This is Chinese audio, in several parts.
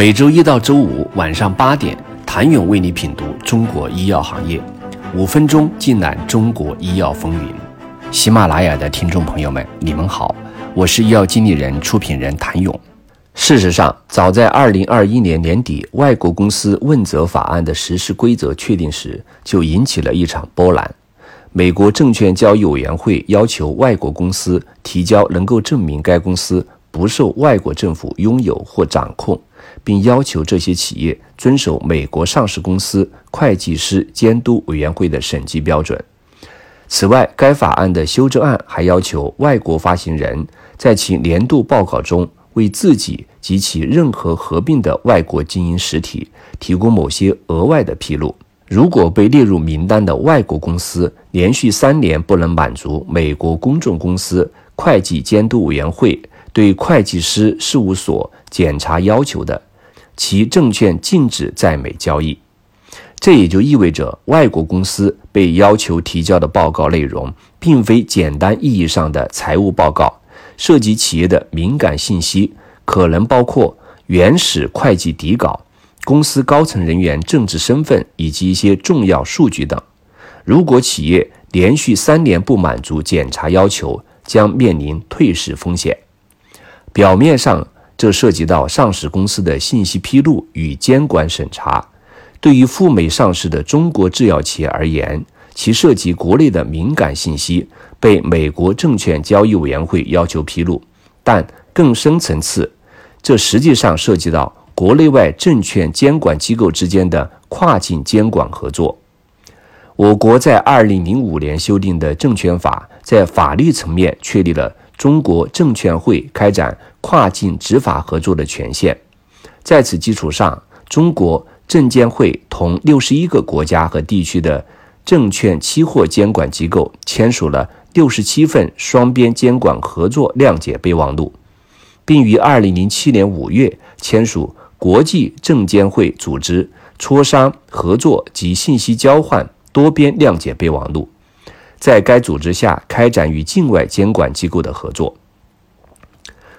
每周一到周五晚上八点，谭勇为你品读中国医药行业，五分钟尽览中国医药风云。喜马拉雅的听众朋友们，你们好，我是医药经理人、出品人谭勇。事实上，早在二零二一年年底，外国公司问责法案的实施规则确定时，就引起了一场波澜。美国证券交易委员会要求外国公司提交能够证明该公司不受外国政府拥有或掌控。并要求这些企业遵守美国上市公司会计师监督委员会的审计标准。此外，该法案的修正案还要求外国发行人在其年度报告中为自己及其任何合并的外国经营实体提供某些额外的披露。如果被列入名单的外国公司连续三年不能满足美国公众公司会计监督委员会对会计师事务所检查要求的，其证券禁止在美交易。这也就意味着，外国公司被要求提交的报告内容，并非简单意义上的财务报告，涉及企业的敏感信息，可能包括原始会计底稿、公司高层人员政治身份以及一些重要数据等。如果企业连续三年不满足检查要求，将面临退市风险。表面上，这涉及到上市公司的信息披露与监管审查。对于赴美上市的中国制药企业而言，其涉及国内的敏感信息，被美国证券交易委员会要求披露。但更深层次，这实际上涉及到国内外证券监管机构之间的跨境监管合作。我国在二零零五年修订的证券法，在法律层面确立了。中国证监会开展跨境执法合作的权限，在此基础上，中国证监会同六十一个国家和地区的证券期货监管机构签署了六十七份双边监管合作谅解备忘录，并于二零零七年五月签署国际证监会组织磋商合作及信息交换多边谅解备忘录。在该组织下开展与境外监管机构的合作。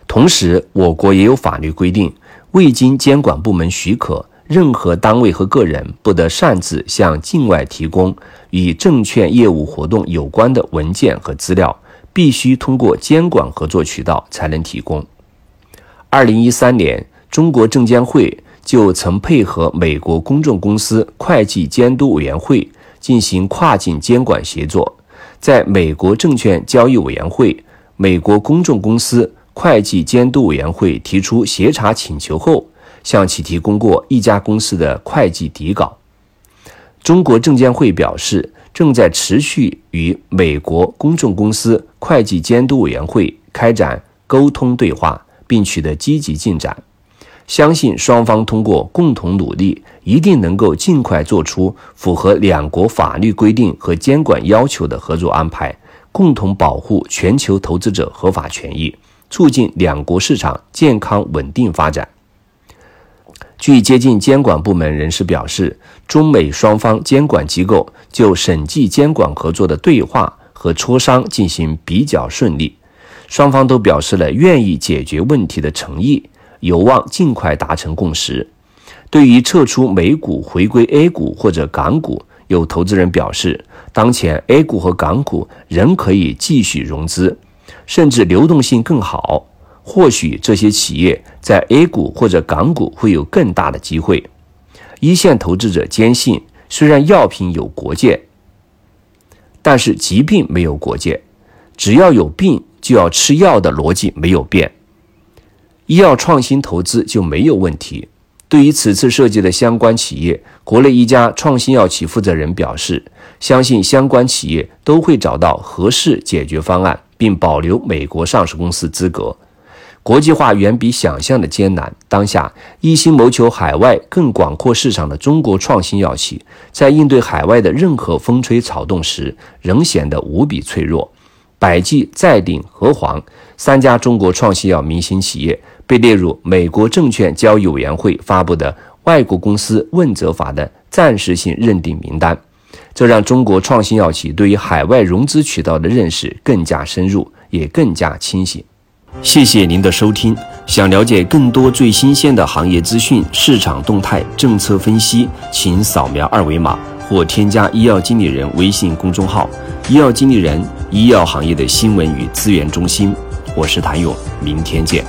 同时，我国也有法律规定，未经监管部门许可，任何单位和个人不得擅自向境外提供与证券业务活动有关的文件和资料，必须通过监管合作渠道才能提供。二零一三年，中国证监会就曾配合美国公众公司会计监督委员会进行跨境监管协作。在美国证券交易委员会、美国公众公司会计监督委员会提出协查请求后，向其提供过一家公司的会计底稿。中国证监会表示，正在持续与美国公众公司会计监督委员会开展沟通对话，并取得积极进展。相信双方通过共同努力，一定能够尽快做出符合两国法律规定和监管要求的合作安排，共同保护全球投资者合法权益，促进两国市场健康稳定发展。据接近监管部门人士表示，中美双方监管机构就审计监管合作的对话和磋商进行比较顺利，双方都表示了愿意解决问题的诚意。有望尽快达成共识。对于撤出美股回归 A 股或者港股，有投资人表示，当前 A 股和港股仍可以继续融资，甚至流动性更好。或许这些企业在 A 股或者港股会有更大的机会。一线投资者坚信，虽然药品有国界，但是疾病没有国界，只要有病就要吃药的逻辑没有变。医药创新投资就没有问题。对于此次涉及的相关企业，国内一家创新药企负责人表示，相信相关企业都会找到合适解决方案，并保留美国上市公司资格。国际化远比想象的艰难。当下一心谋求海外更广阔市场的中国创新药企，在应对海外的任何风吹草动时，仍显得无比脆弱。百济、再鼎、和黄三家中国创新药明星企业被列入美国证券交易委员会发布的外国公司问责法的暂时性认定名单，这让中国创新药企对于海外融资渠道的认识更加深入，也更加清醒。谢谢您的收听。想了解更多最新鲜的行业资讯、市场动态、政策分析，请扫描二维码或添加医药经理人微信公众号“医药经理人”——医药行业的新闻与资源中心。我是谭勇，明天见。